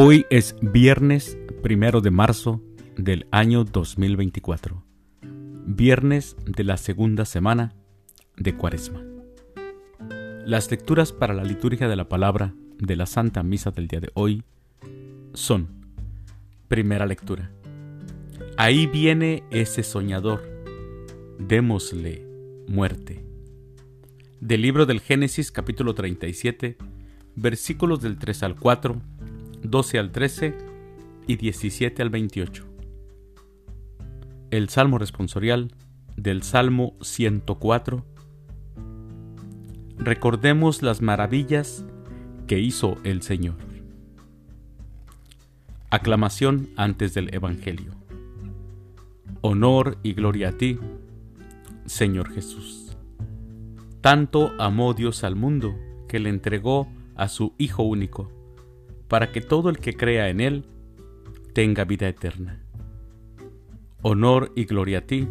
Hoy es viernes primero de marzo del año 2024, viernes de la segunda semana de Cuaresma. Las lecturas para la liturgia de la palabra de la Santa Misa del día de hoy son: Primera lectura. Ahí viene ese soñador, démosle muerte. Del libro del Génesis capítulo 37, versículos del 3 al 4 12 al 13 y 17 al 28. El Salmo responsorial del Salmo 104. Recordemos las maravillas que hizo el Señor. Aclamación antes del Evangelio. Honor y gloria a ti, Señor Jesús. Tanto amó Dios al mundo que le entregó a su Hijo único para que todo el que crea en Él tenga vida eterna. Honor y gloria a ti,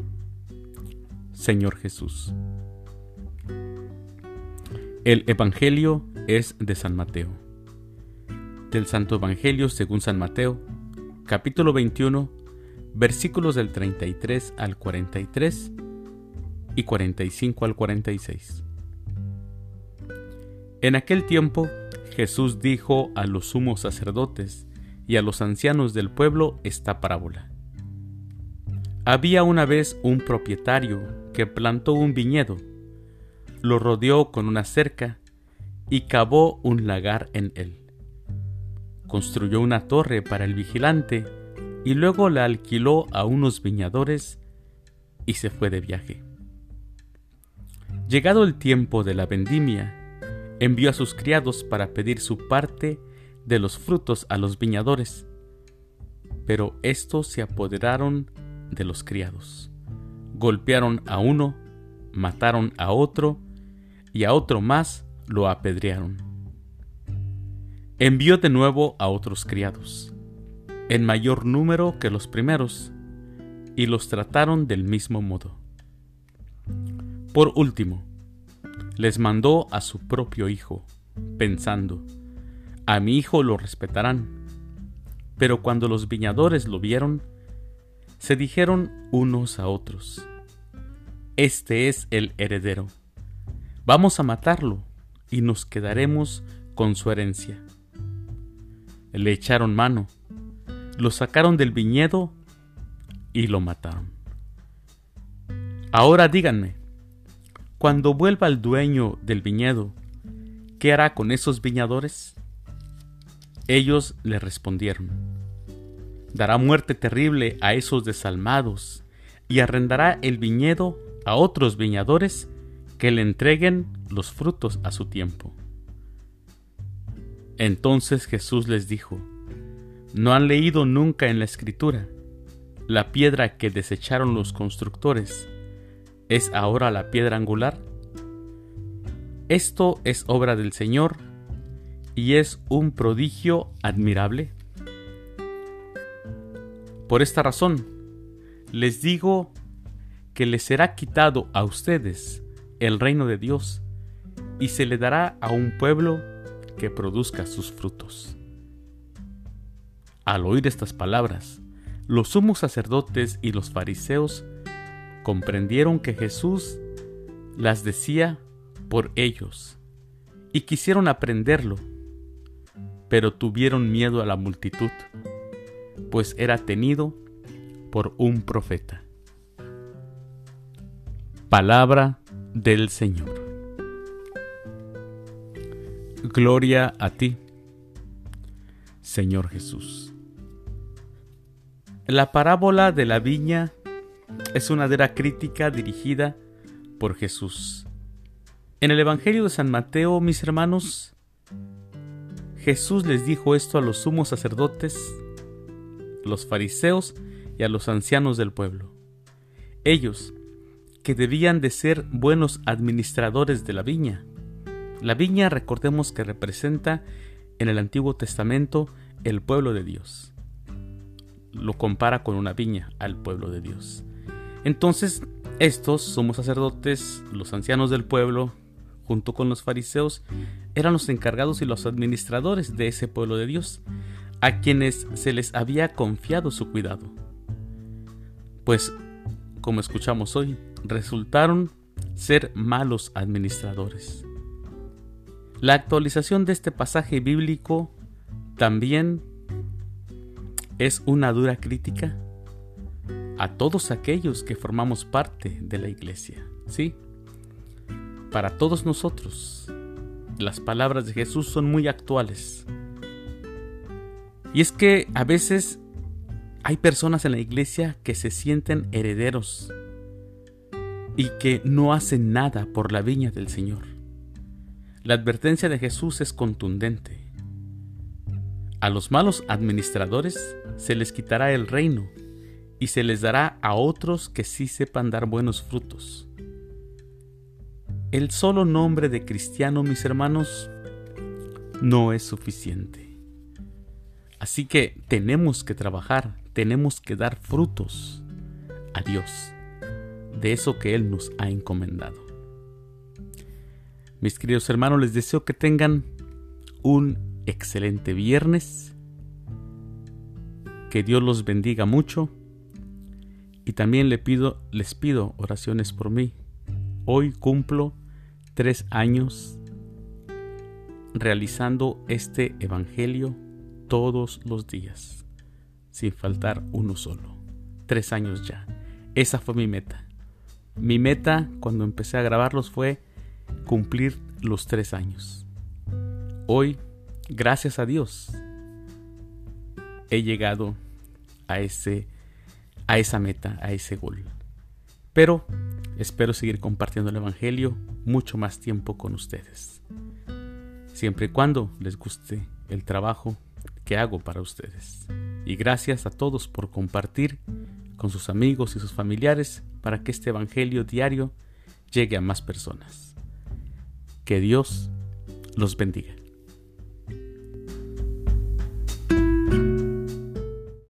Señor Jesús. El Evangelio es de San Mateo. Del Santo Evangelio según San Mateo, capítulo 21, versículos del 33 al 43 y 45 al 46. En aquel tiempo, Jesús dijo a los sumos sacerdotes y a los ancianos del pueblo esta parábola. Había una vez un propietario que plantó un viñedo, lo rodeó con una cerca y cavó un lagar en él. Construyó una torre para el vigilante y luego la alquiló a unos viñadores y se fue de viaje. Llegado el tiempo de la vendimia, envió a sus criados para pedir su parte de los frutos a los viñadores. Pero estos se apoderaron de los criados. Golpearon a uno, mataron a otro, y a otro más lo apedrearon. Envió de nuevo a otros criados, en mayor número que los primeros, y los trataron del mismo modo. Por último, les mandó a su propio hijo, pensando, a mi hijo lo respetarán. Pero cuando los viñadores lo vieron, se dijeron unos a otros, Este es el heredero, vamos a matarlo y nos quedaremos con su herencia. Le echaron mano, lo sacaron del viñedo y lo mataron. Ahora díganme, cuando vuelva el dueño del viñedo, ¿qué hará con esos viñadores? Ellos le respondieron, dará muerte terrible a esos desalmados y arrendará el viñedo a otros viñadores que le entreguen los frutos a su tiempo. Entonces Jesús les dijo, ¿no han leído nunca en la escritura la piedra que desecharon los constructores? Es ahora la piedra angular? Esto es obra del Señor y es un prodigio admirable. Por esta razón, les digo que les será quitado a ustedes el reino de Dios y se le dará a un pueblo que produzca sus frutos. Al oír estas palabras, los sumos sacerdotes y los fariseos comprendieron que Jesús las decía por ellos y quisieron aprenderlo, pero tuvieron miedo a la multitud, pues era tenido por un profeta. Palabra del Señor. Gloria a ti, Señor Jesús. La parábola de la viña es una dera crítica dirigida por Jesús. En el Evangelio de San Mateo, mis hermanos, Jesús les dijo esto a los sumos sacerdotes, los fariseos y a los ancianos del pueblo. Ellos, que debían de ser buenos administradores de la viña. La viña, recordemos que representa en el Antiguo Testamento el pueblo de Dios. Lo compara con una viña al pueblo de Dios. Entonces, estos somos sacerdotes, los ancianos del pueblo, junto con los fariseos, eran los encargados y los administradores de ese pueblo de Dios. a quienes se les había confiado su cuidado. Pues, como escuchamos hoy, resultaron ser malos administradores. La actualización de este pasaje bíblico también es una dura crítica a todos aquellos que formamos parte de la iglesia. Sí, para todos nosotros, las palabras de Jesús son muy actuales. Y es que a veces hay personas en la iglesia que se sienten herederos y que no hacen nada por la viña del Señor. La advertencia de Jesús es contundente. A los malos administradores se les quitará el reino y se les dará a otros que sí sepan dar buenos frutos. El solo nombre de cristiano, mis hermanos, no es suficiente. Así que tenemos que trabajar, tenemos que dar frutos a Dios de eso que Él nos ha encomendado. Mis queridos hermanos, les deseo que tengan un excelente viernes, que Dios los bendiga mucho y también les pido, les pido oraciones por mí. Hoy cumplo tres años realizando este Evangelio todos los días, sin faltar uno solo. Tres años ya. Esa fue mi meta. Mi meta cuando empecé a grabarlos fue cumplir los tres años. Hoy, gracias a Dios, he llegado a ese a esa meta, a ese gol. Pero espero seguir compartiendo el Evangelio mucho más tiempo con ustedes. Siempre y cuando les guste el trabajo que hago para ustedes. Y gracias a todos por compartir con sus amigos y sus familiares para que este Evangelio diario llegue a más personas. Que Dios los bendiga.